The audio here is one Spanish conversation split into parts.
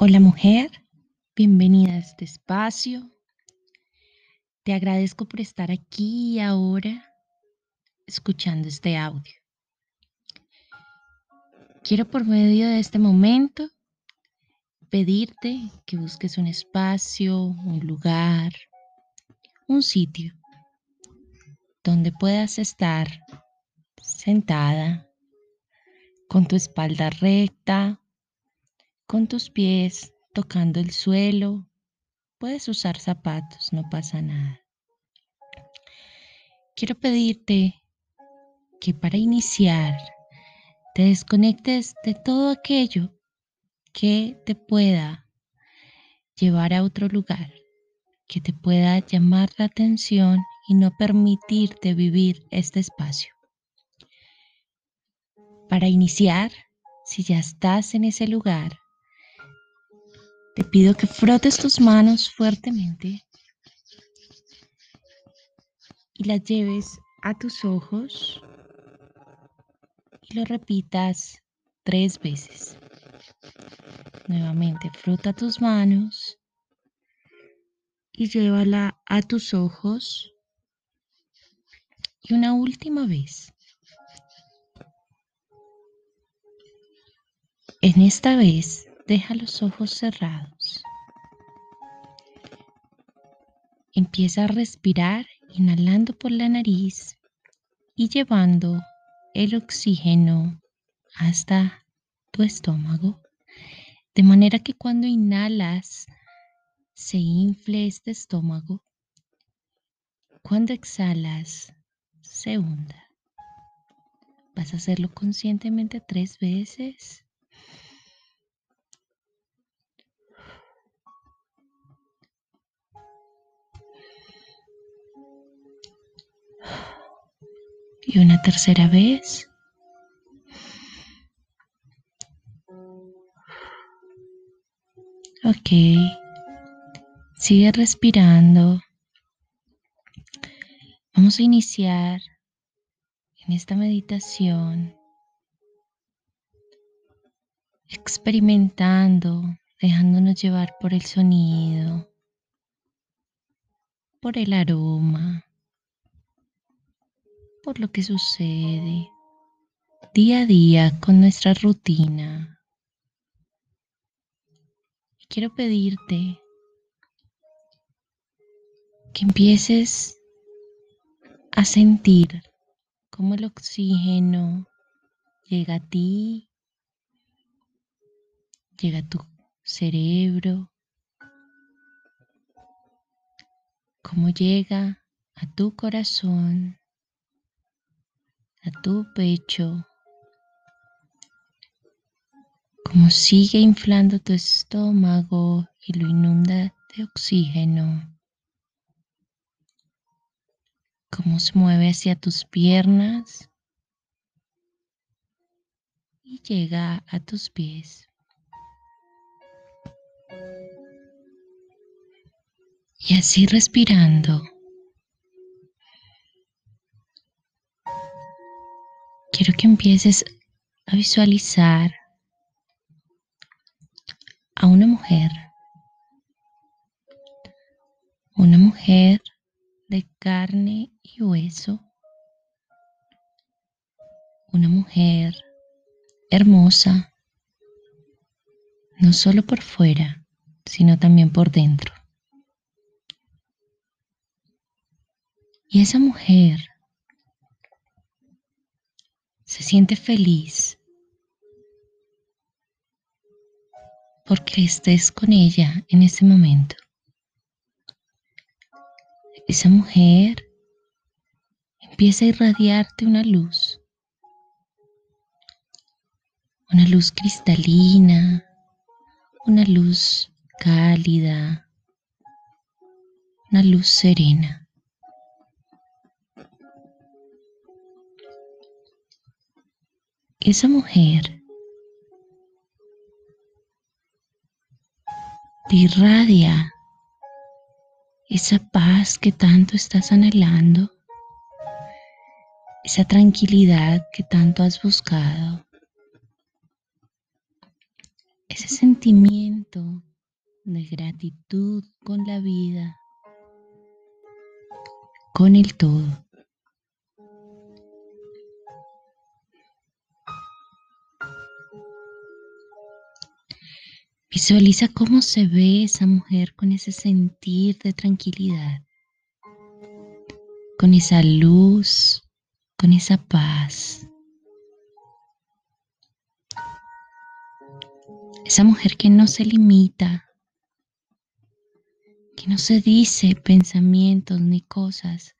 Hola mujer, bienvenida a este espacio. Te agradezco por estar aquí y ahora escuchando este audio. Quiero por medio de este momento pedirte que busques un espacio, un lugar, un sitio donde puedas estar sentada con tu espalda recta, con tus pies tocando el suelo. Puedes usar zapatos, no pasa nada. Quiero pedirte que para iniciar te desconectes de todo aquello que te pueda llevar a otro lugar, que te pueda llamar la atención y no permitirte vivir este espacio. Para iniciar, si ya estás en ese lugar, te pido que frotes tus manos fuertemente y las lleves a tus ojos y lo repitas tres veces. Nuevamente, frota tus manos y llévala a tus ojos. Y una última vez. En esta vez Deja los ojos cerrados. Empieza a respirar inhalando por la nariz y llevando el oxígeno hasta tu estómago, de manera que cuando inhalas se infle este estómago, cuando exhalas se hunda. Vas a hacerlo conscientemente tres veces y una tercera vez. Ok, sigue respirando. Vamos a iniciar en esta meditación experimentando, dejándonos llevar por el sonido, por el aroma, por lo que sucede día a día con nuestra rutina. Quiero pedirte que empieces a sentir cómo el oxígeno llega a ti, llega a tu cerebro, cómo llega a tu corazón a tu pecho, como sigue inflando tu estómago y lo inunda de oxígeno, como se mueve hacia tus piernas y llega a tus pies. Y así respirando. Quiero que empieces a visualizar a una mujer, una mujer de carne y hueso, una mujer hermosa, no solo por fuera, sino también por dentro. Y esa mujer se siente feliz porque estés con ella en ese momento. Esa mujer empieza a irradiarte una luz, una luz cristalina, una luz cálida, una luz serena. Esa mujer te irradia esa paz que tanto estás anhelando, esa tranquilidad que tanto has buscado, ese sentimiento de gratitud con la vida, con el todo. Visualiza cómo se ve esa mujer con ese sentir de tranquilidad, con esa luz, con esa paz. Esa mujer que no se limita, que no se dice pensamientos ni cosas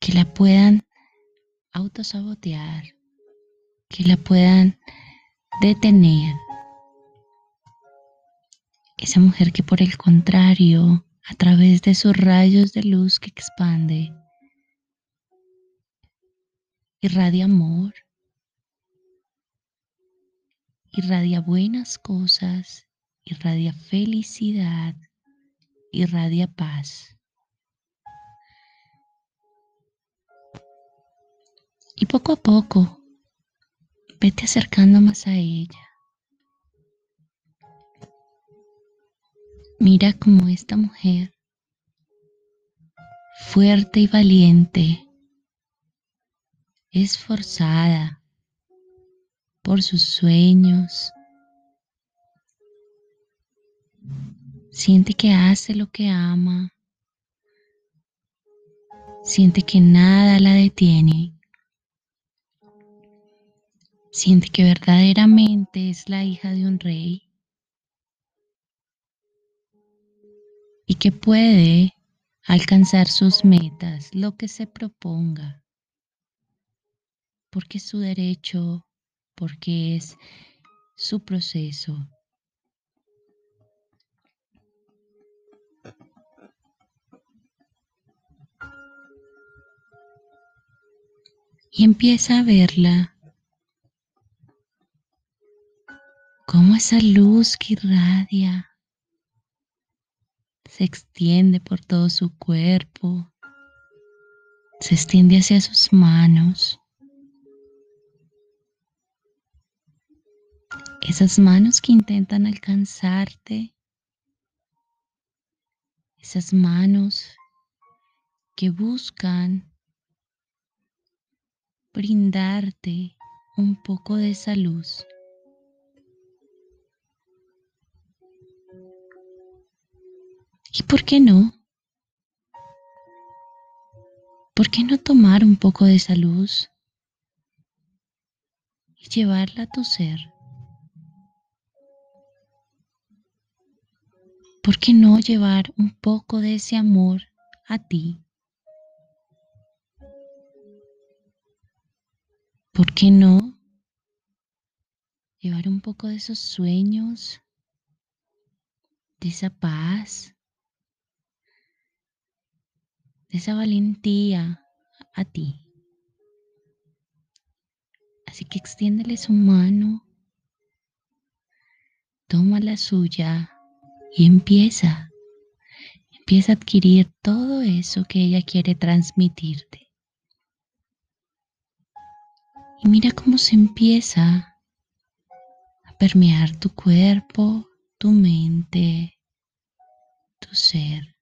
que la puedan autosabotear, que la puedan detener esa mujer que por el contrario, a través de sus rayos de luz que expande, irradia amor, irradia buenas cosas, irradia felicidad, irradia paz. Y poco a poco, vete acercando más a ella. Mira cómo esta mujer, fuerte y valiente, esforzada por sus sueños, siente que hace lo que ama, siente que nada la detiene, siente que verdaderamente es la hija de un rey y que puede alcanzar sus metas, lo que se proponga, porque es su derecho, porque es su proceso. Y empieza a verla como esa luz que irradia se extiende por todo su cuerpo, se extiende hacia sus manos. Esas manos que intentan alcanzarte, esas manos que buscan brindarte un poco de esa luz. ¿Y por qué no? ¿Por qué no tomar un poco de esa luz y llevarla a tu ser? ¿Por qué no llevar un poco de ese amor a ti? ¿Por qué no llevar un poco de esos sueños, de esa paz, esa valentía a ti. Así que extiéndele su mano, toma la suya y empieza. Empieza a adquirir todo eso que ella quiere transmitirte. Y mira cómo se empieza a permear tu cuerpo, tu mente, tu ser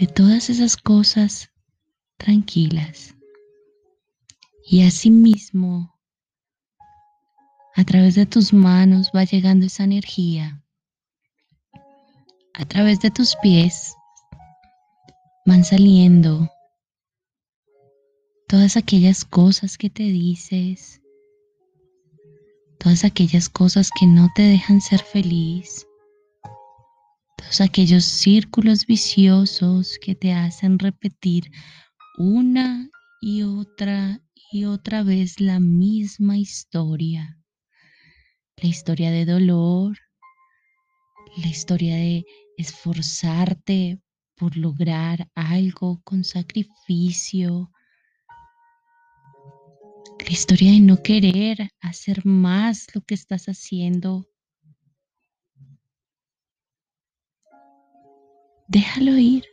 de todas esas cosas tranquilas. Y asimismo, a través de tus manos va llegando esa energía. A través de tus pies van saliendo todas aquellas cosas que te dices, todas aquellas cosas que no te dejan ser feliz, aquellos círculos viciosos que te hacen repetir una y otra y otra vez la misma historia. La historia de dolor, la historia de esforzarte por lograr algo con sacrificio, la historia de no querer hacer más lo que estás haciendo Déjalo ir.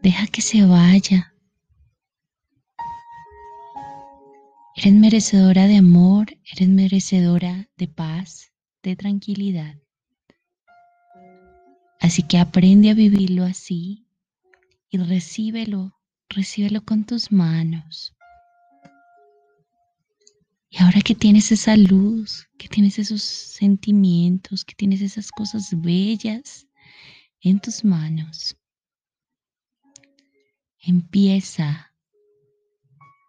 Deja que se vaya. Eres merecedora de amor, eres merecedora de paz, de tranquilidad. Así que aprende a vivirlo así y recíbelo, recíbelo con tus manos. Y ahora que tienes esa luz, que tienes esos sentimientos, que tienes esas cosas bellas en tus manos, empieza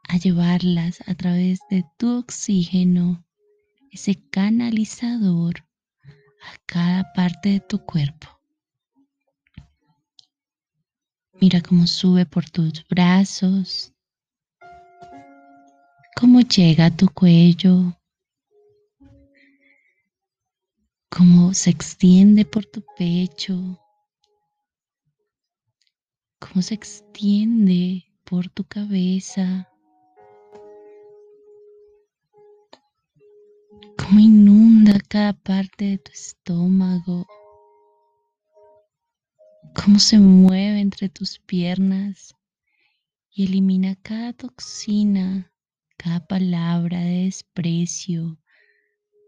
a llevarlas a través de tu oxígeno, ese canalizador, a cada parte de tu cuerpo. Mira cómo sube por tus brazos, cómo llega a tu cuello, cómo se extiende por tu pecho, cómo se extiende por tu cabeza, cómo inunda cada parte de tu estómago, cómo se mueve entre tus piernas y elimina cada toxina cada palabra de desprecio,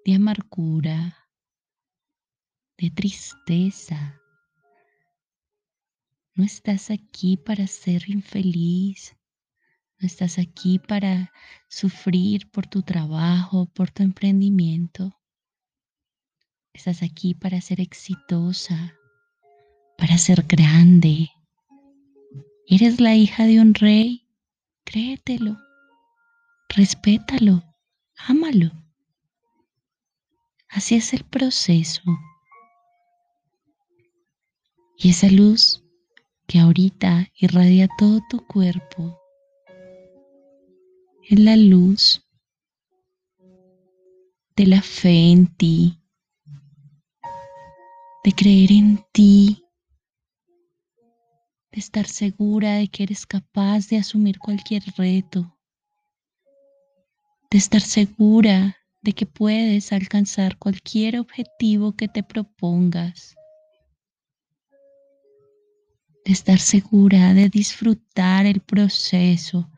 de amargura, de tristeza. No estás aquí para ser infeliz. No estás aquí para sufrir por tu trabajo, por tu emprendimiento. Estás aquí para ser exitosa, para ser grande. Eres la hija de un rey, créetelo respétalo, ámalo. Así es el proceso. Y esa luz que ahorita irradia todo tu cuerpo. Es la luz de la fe en ti, de creer en ti, de estar segura de que eres capaz de asumir cualquier reto, de estar segura de que puedes alcanzar cualquier objetivo que te propongas, de estar segura de disfrutar el proceso,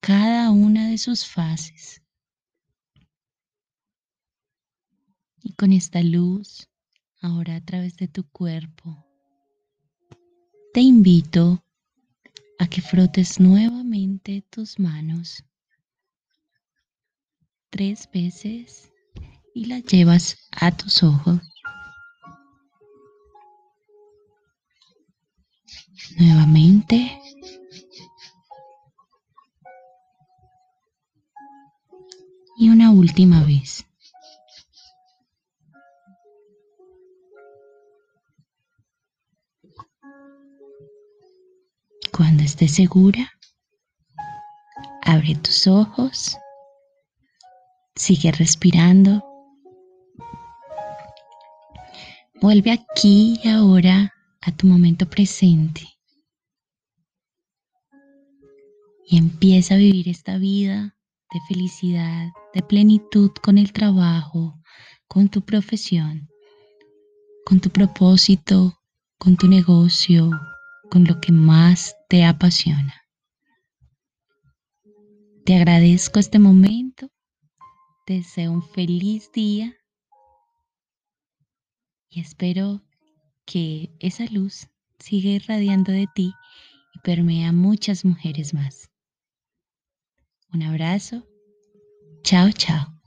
cada una de sus fases. Y con esta luz, ahora a través de tu cuerpo, te invito a que frotes nuevamente tus manos tres veces y la llevas a tus ojos. Última vez. Cuando estés segura, abre tus ojos Sigue respirando. Vuelve aquí y ahora a tu momento presente. Y empieza a vivir esta vida de felicidad, de plenitud con el trabajo, con tu profesión, con tu propósito, con tu negocio, con lo que más te apasiona. Te agradezco este momento te deseo un feliz día y espero que esa luz siga irradiando de ti y permea a muchas mujeres más. Un abrazo. Ciao, ciao.